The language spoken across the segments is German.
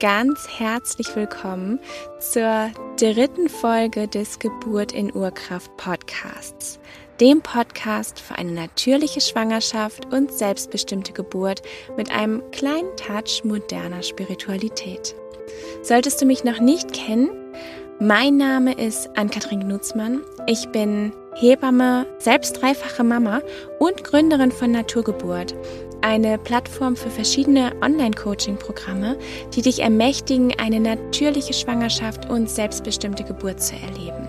Ganz herzlich willkommen zur dritten Folge des Geburt in Urkraft Podcasts, dem Podcast für eine natürliche Schwangerschaft und selbstbestimmte Geburt mit einem kleinen Touch moderner Spiritualität. Solltest du mich noch nicht kennen, mein Name ist Ann-Kathrin Knutzmann. Ich bin Hebamme, selbst dreifache Mama und Gründerin von Naturgeburt, eine Plattform für verschiedene Online-Coaching-Programme, die dich ermächtigen, eine natürliche Schwangerschaft und selbstbestimmte Geburt zu erleben.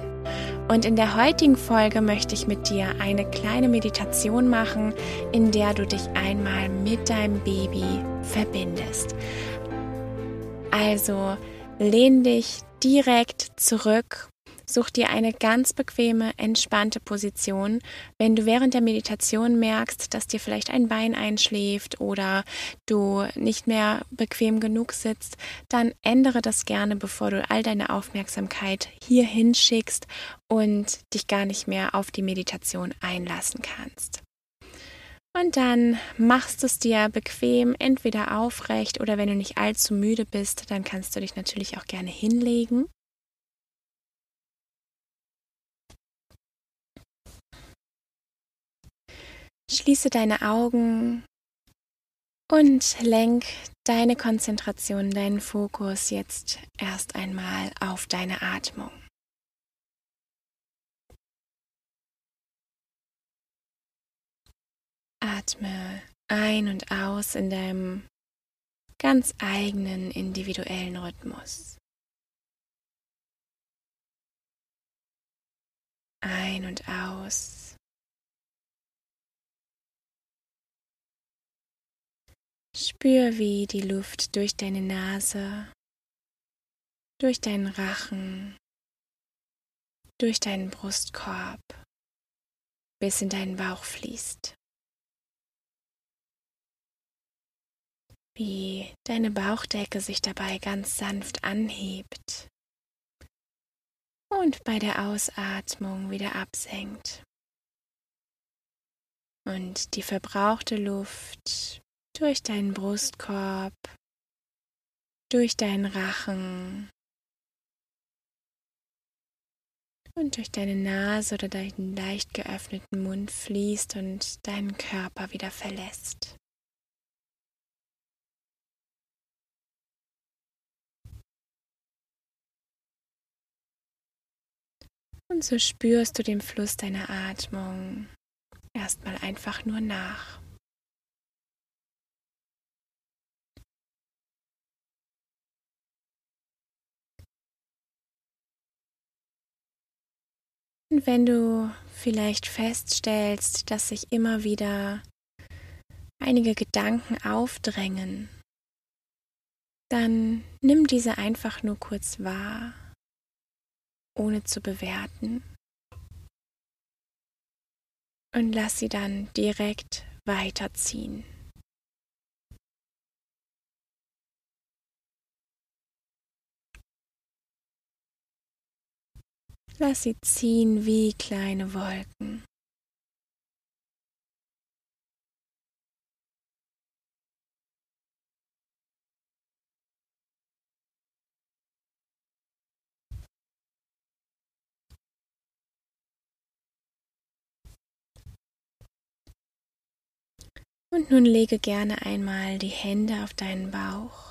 Und in der heutigen Folge möchte ich mit dir eine kleine Meditation machen, in der du dich einmal mit deinem Baby verbindest. Also lehn dich direkt zurück Such dir eine ganz bequeme, entspannte Position. Wenn du während der Meditation merkst, dass dir vielleicht ein Bein einschläft oder du nicht mehr bequem genug sitzt, dann ändere das gerne, bevor du all deine Aufmerksamkeit hier hinschickst und dich gar nicht mehr auf die Meditation einlassen kannst. Und dann machst du es dir bequem, entweder aufrecht oder wenn du nicht allzu müde bist, dann kannst du dich natürlich auch gerne hinlegen. Schließe deine Augen und lenk deine Konzentration, deinen Fokus jetzt erst einmal auf deine Atmung. Atme ein und aus in deinem ganz eigenen individuellen Rhythmus. Ein und aus. Spür, wie die Luft durch deine Nase, durch deinen Rachen, durch deinen Brustkorb bis in deinen Bauch fließt. Wie deine Bauchdecke sich dabei ganz sanft anhebt und bei der Ausatmung wieder absenkt. Und die verbrauchte Luft durch deinen Brustkorb, durch deinen Rachen und durch deine Nase oder deinen leicht geöffneten Mund fließt und deinen Körper wieder verlässt. Und so spürst du den Fluss deiner Atmung erstmal einfach nur nach. Und wenn du vielleicht feststellst, dass sich immer wieder einige Gedanken aufdrängen, dann nimm diese einfach nur kurz wahr, ohne zu bewerten. Und lass sie dann direkt weiterziehen. Lass sie ziehen wie kleine Wolken. Und nun lege gerne einmal die Hände auf deinen Bauch.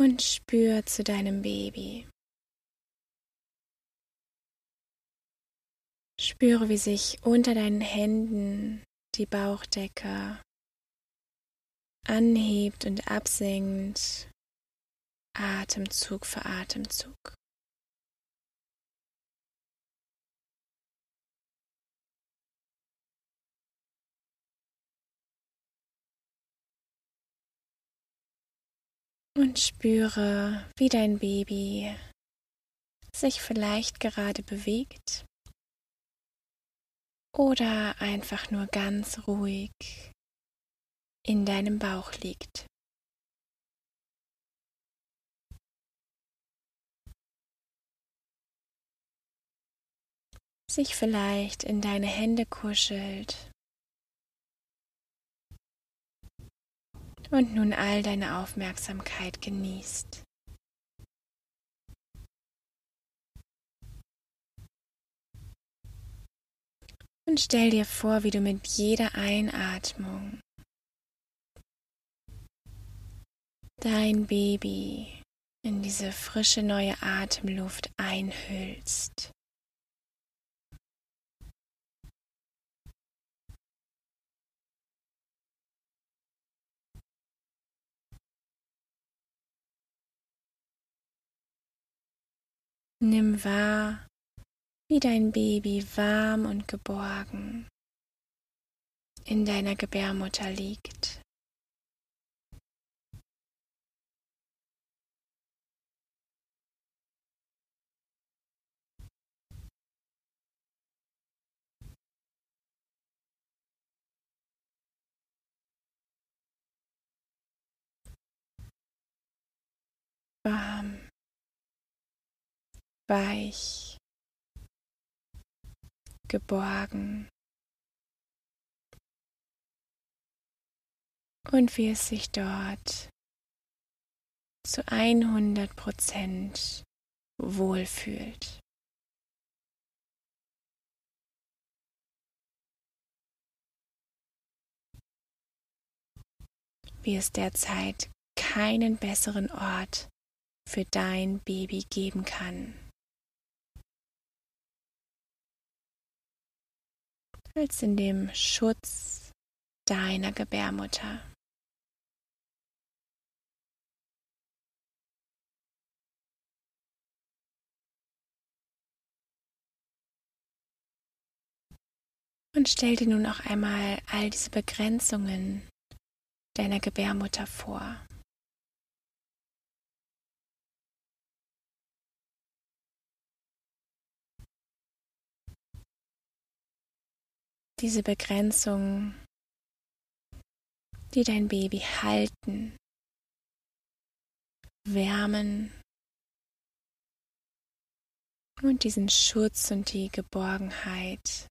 Und spür zu deinem Baby. Spüre, wie sich unter deinen Händen die Bauchdecke anhebt und absenkt, Atemzug für Atemzug. Und spüre, wie dein Baby sich vielleicht gerade bewegt oder einfach nur ganz ruhig in deinem Bauch liegt. sich vielleicht in deine Hände kuschelt und nun all deine Aufmerksamkeit genießt. Und stell dir vor, wie du mit jeder Einatmung dein Baby in diese frische neue Atemluft einhüllst. Nimm wahr, wie dein Baby warm und geborgen in deiner Gebärmutter liegt. Weich, geborgen und wie es sich dort zu 100 Prozent wohlfühlt. Wie es derzeit keinen besseren Ort für dein Baby geben kann. Als in dem Schutz deiner Gebärmutter. Und stell dir nun auch einmal all diese Begrenzungen deiner Gebärmutter vor. Diese Begrenzungen, die dein Baby halten, wärmen und diesen Schutz und die Geborgenheit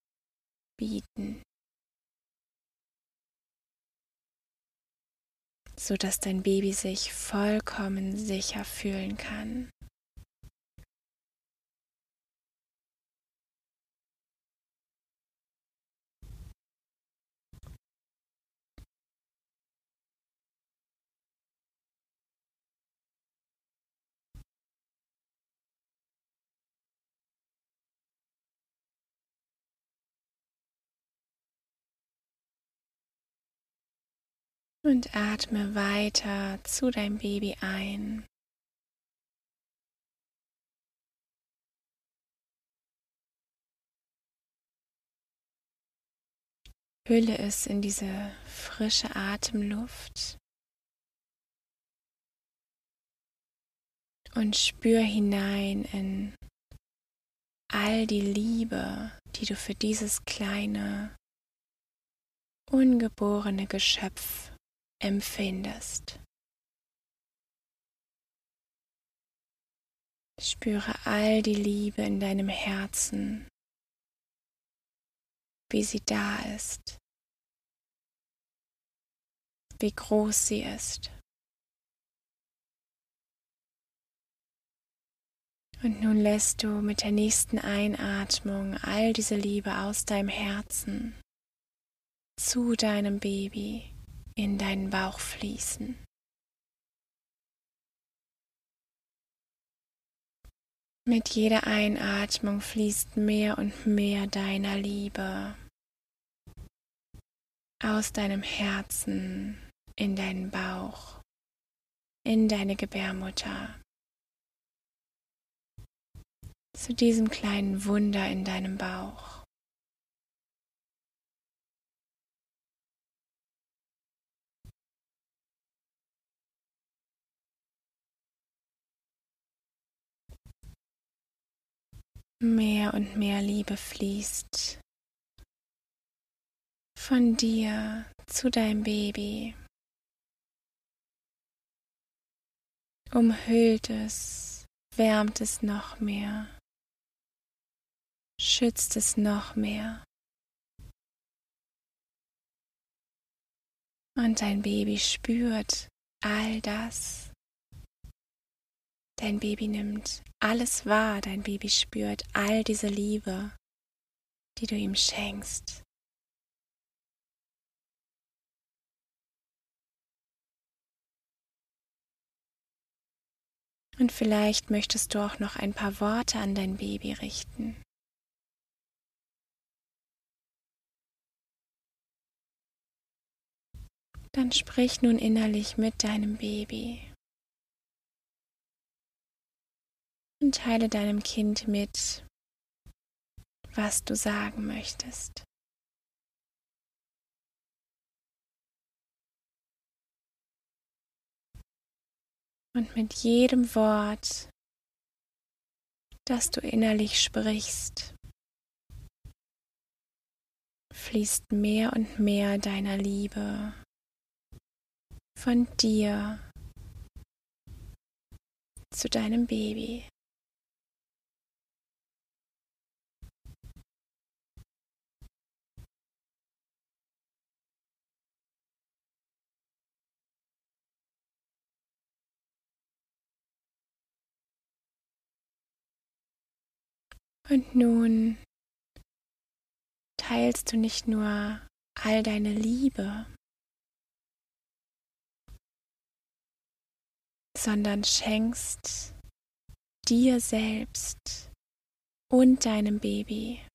bieten, sodass dein Baby sich vollkommen sicher fühlen kann. Und atme weiter zu deinem Baby ein. Hülle es in diese frische Atemluft und spür hinein in all die Liebe, die du für dieses kleine, ungeborene Geschöpf empfindest. Spüre all die Liebe in deinem Herzen, wie sie da ist, wie groß sie ist. Und nun lässt du mit der nächsten Einatmung all diese Liebe aus deinem Herzen zu deinem Baby in deinen Bauch fließen. Mit jeder Einatmung fließt mehr und mehr deiner Liebe aus deinem Herzen in deinen Bauch, in deine Gebärmutter, zu diesem kleinen Wunder in deinem Bauch. Mehr und mehr Liebe fließt von dir zu deinem Baby. Umhüllt es, wärmt es noch mehr schützt es noch mehr. Und dein Baby spürt all das. Dein Baby nimmt alles wahr, dein Baby spürt all diese Liebe, die du ihm schenkst. Und vielleicht möchtest du auch noch ein paar Worte an dein Baby richten. Dann sprich nun innerlich mit deinem Baby und teile deinem Kind mit, was du sagen möchtest. Und mit jedem Wort, das du innerlich sprichst, fließt mehr und mehr deiner Liebe von dir zu deinem Baby. Und nun teilst du nicht nur all deine Liebe, sondern schenkst dir selbst und deinem Baby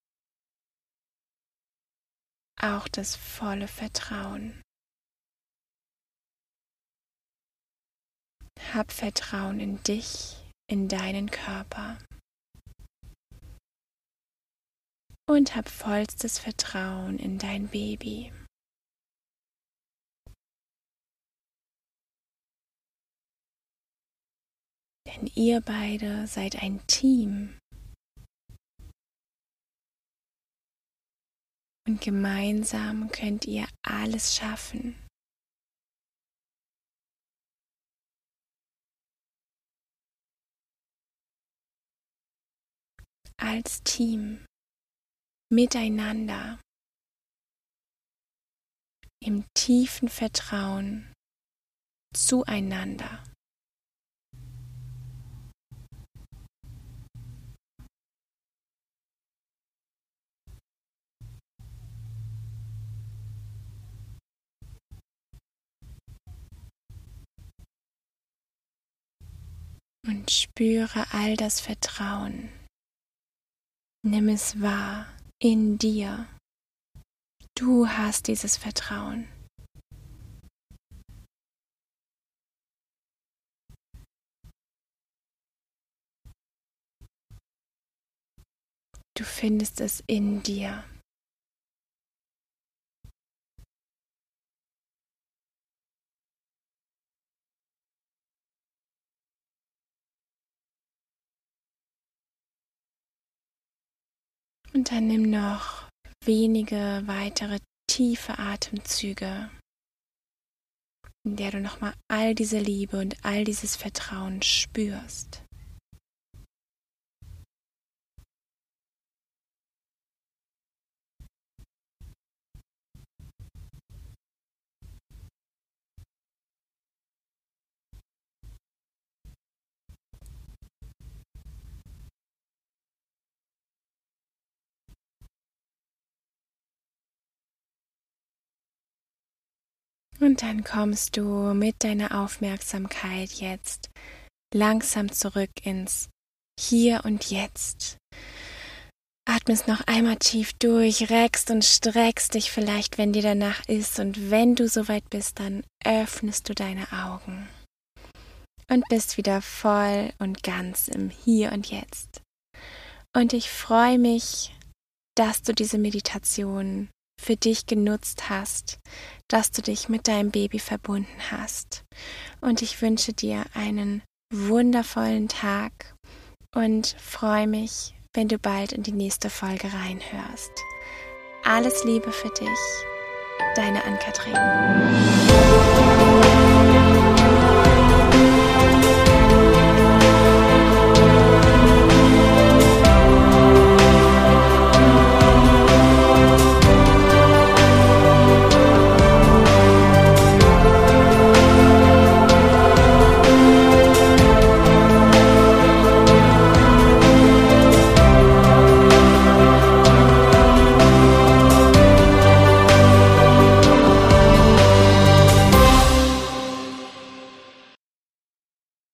auch das volle Vertrauen. Hab Vertrauen in dich, in deinen Körper. Und hab vollstes Vertrauen in dein Baby. Denn ihr beide seid ein Team. Und gemeinsam könnt ihr alles schaffen. Als Team miteinander im tiefen Vertrauen zueinander. Und spüre all das Vertrauen. Nimm es wahr in dir. Du hast dieses Vertrauen. Du findest es in dir. Und dann nimm noch wenige weitere tiefe Atemzüge, in der du nochmal all diese Liebe und all dieses Vertrauen spürst. Und dann kommst du mit deiner Aufmerksamkeit jetzt langsam zurück ins Hier und Jetzt. Atmest noch einmal tief durch, reckst und streckst dich vielleicht, wenn dir danach ist. Und wenn du soweit bist, dann öffnest du deine Augen und bist wieder voll und ganz im Hier und Jetzt. Und ich freue mich, dass du diese Meditation für dich genutzt hast, dass du dich mit deinem Baby verbunden hast. Und ich wünsche dir einen wundervollen Tag und freue mich, wenn du bald in die nächste Folge reinhörst. Alles Liebe für dich, deine Ann-Kathrin.